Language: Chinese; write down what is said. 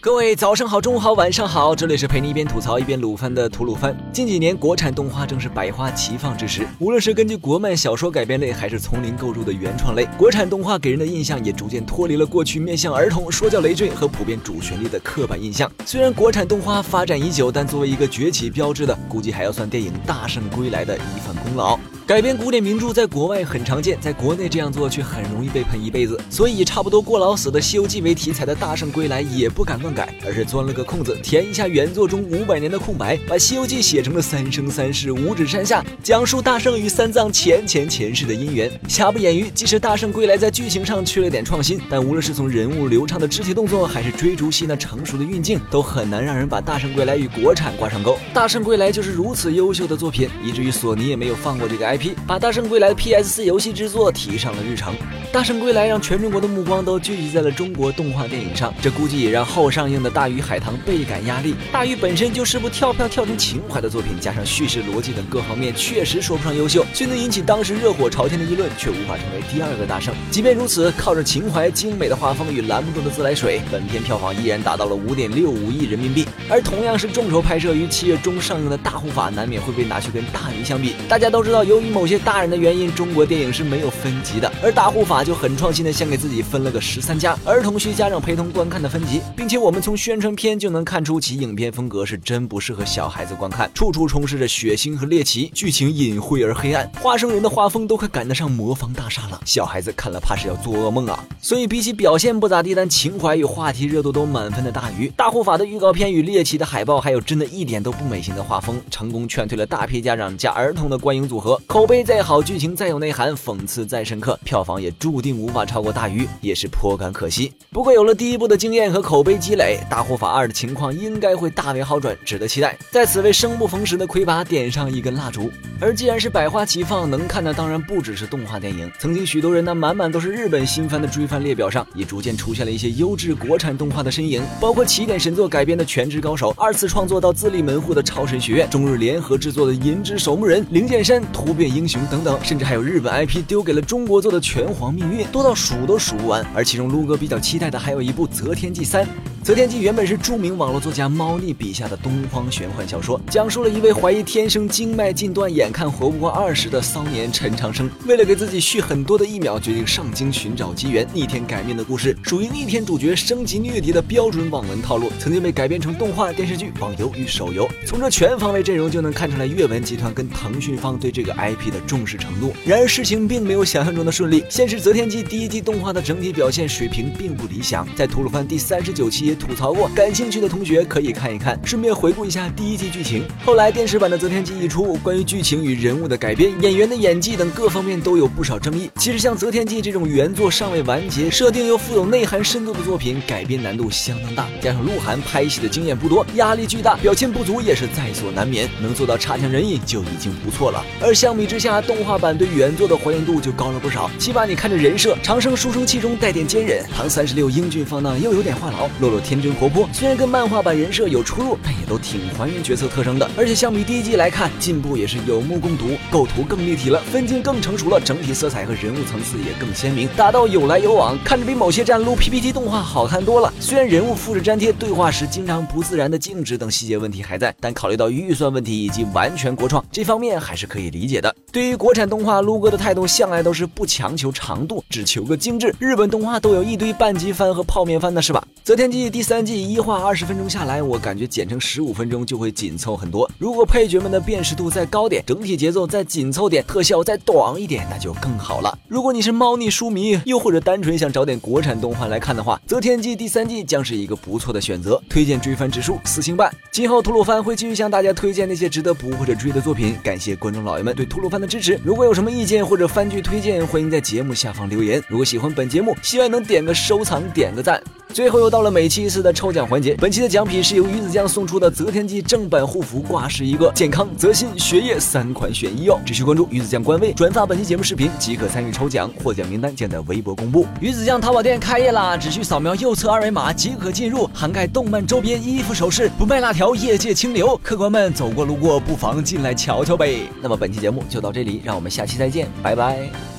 各位早上好，中午好，晚上好，这里是陪你一边吐槽一边鲁番的吐鲁番。近几年国产动画正是百花齐放之时，无论是根据国漫小说改编类，还是从零购入的原创类，国产动画给人的印象也逐渐脱离了过去面向儿童、说教累赘和普遍主旋律的刻板印象。虽然国产动画发展已久，但作为一个崛起标志的，估计还要算电影《大圣归来》的一份功劳。改编古典名著在国外很常见，在国内这样做却很容易被喷一辈子。所以差不多过劳死的《西游记》为题材的《大圣归来》也不敢乱改，而是钻了个空子，填一下原作中五百年的空白，把《西游记》写成了三生三世五指山下，讲述大圣与三藏前前前世的姻缘。瑕不掩瑜，即使《大圣归来》在剧情上缺了点创新，但无论是从人物流畅的肢体动作，还是追逐戏那成熟的运镜，都很难让人把《大圣归来》与国产挂上钩。《大圣归来》就是如此优秀的作品，以至于索尼也没有放过这个 IP。P，把《大圣归来》的 PS4 游戏制作提上了日程，《大圣归来》让全中国的目光都聚集在了中国动画电影上，这估计也让后上映的《大鱼海棠》倍感压力。大鱼本身就是部跳票跳成情怀的作品，加上叙事逻辑等各方面确实说不上优秀，却能引起当时热火朝天的议论，却无法成为第二个大圣。即便如此，靠着情怀、精美的画风与栏目中的自来水，本片票房依然达到了五点六五亿人民币。而同样是众筹拍摄于七月中上映的《大护法》，难免会被拿去跟《大鱼》相比。大家都知道，由于某些大人的原因，中国电影是没有分级的，而大护法就很创新的先给自己分了个十三加，儿童需家长陪同观看的分级，并且我们从宣传片就能看出其影片风格是真不适合小孩子观看，处处充斥着血腥和猎奇，剧情隐晦而黑暗，花生人的画风都快赶得上魔方大厦了，小孩子看了怕是要做噩梦啊！所以比起表现不咋地，但情怀与话题热度都满分的大鱼，大护法的预告片与猎奇的海报，还有真的一点都不美型的画风，成功劝退了大批家长加儿童的观影组合，口碑再好，剧情再有内涵，讽刺再深刻，票房也注定无法超过大鱼，也是颇感可惜。不过有了第一部的经验和口碑积累，大护法二的情况应该会大为好转，值得期待。在此为生不逢时的魁拔点上一根蜡烛。而既然是百花齐放，能看的当然不只是动画电影。曾经许多人那满满都是日本新番的追番列表上，也逐渐出现了一些优质国产动画的身影，包括起点神作改编的《全职高手》，二次创作到自立门户的《超神学院》，中日联合制作的《银之守墓人》、《灵剑山》、《突变英雄》等等，甚至还有日本 IP 丢给了中国做的《拳皇命运》，多到数都数不完。而其中撸哥比较期待的还有一部《择天记三》。《择天记》原本是著名网络作家猫腻笔下的东方玄幻小说，讲述了一位怀疑天生经脉尽断、眼看活不过二十的骚年陈长生，为了给自己续很多的一秒，决定上京寻找机缘，逆天改命的故事，属于逆天主角升级虐敌的标准网文套路，曾经被改编成动画、电视剧、网游与手游。从这全方位阵容就能看出来，阅文集团跟腾讯方对这个 IP 的重视程度。然而事情并没有想象中的顺利，先是《择天记》第一季动画的整体表现水平并不理想，在吐鲁番第三十九期也吐槽过，感兴趣的同学可以看一看，顺便回顾一下第一季剧情。后来电视版的《择天记》一出，关于剧情与人物的改编、演员的演技等各方面都有不少争议。其实像《择天记》这种原作尚未完结、设定又富有内涵深度的作品，改编难度相当大，加上鹿晗拍戏的经验不多，压力巨大，表现不足也是在所难免。能做到差强人意就已经不错了。而相比之下，动画版对原作的还原度就高了不少，起码你看着人设，长生书生气中带点坚韧，唐三十六英俊放荡又有点话痨，洛洛天真活泼。虽然跟漫画版人设有出入，但也都挺还原角色特征的。而且相比第一季来看，进步也是有目共睹，构图更立体了，分镜更成熟了，整体色彩和人物层次也更鲜明，打到有来有往，看着比某些站撸 PPT 动画好看多了。虽然人物复制粘贴、对话时经常不自然的静止等细节问题还在，但考虑到预算问题以及完全国创，这方面还是可以理解的。对于国产动画，撸哥的态度向来都是不强求长度，只求个精致。日本动画都有一堆半集番和泡面番的是吧？《择天》第三季一话二十分钟下来，我感觉剪成十五分钟就会紧凑很多。如果配角们的辨识度再高点，整体节奏再紧凑点，特效再短一点，那就更好了。如果你是猫腻书迷，又或者单纯想找点国产动画来看的话，《择天记》第三季将是一个不错的选择，推荐追番指数四星半。今后吐鲁番会继续向大家推荐那些值得补或者追的作品，感谢观众老爷们对吐鲁番的支持。如果有什么意见或者番剧推荐，欢迎在节目下方留言。如果喜欢本节目，希望能点个收藏，点个赞。最后又到了每期一次的抽奖环节，本期的奖品是由鱼子酱送出的《择天记》正版护肤挂饰一个，健康、泽心、学业三款选一哦。只需关注鱼子酱官微，转发本期节目视频即可参与抽奖，获奖名单将在微博公布。鱼子酱淘宝店开业啦，只需扫描右侧二维码即可进入，涵盖动漫周边、衣服、首饰，不卖辣条，业界清流。客官们走过路过，不妨进来瞧瞧呗。那么本期节目就到这里，让我们下期再见，拜拜。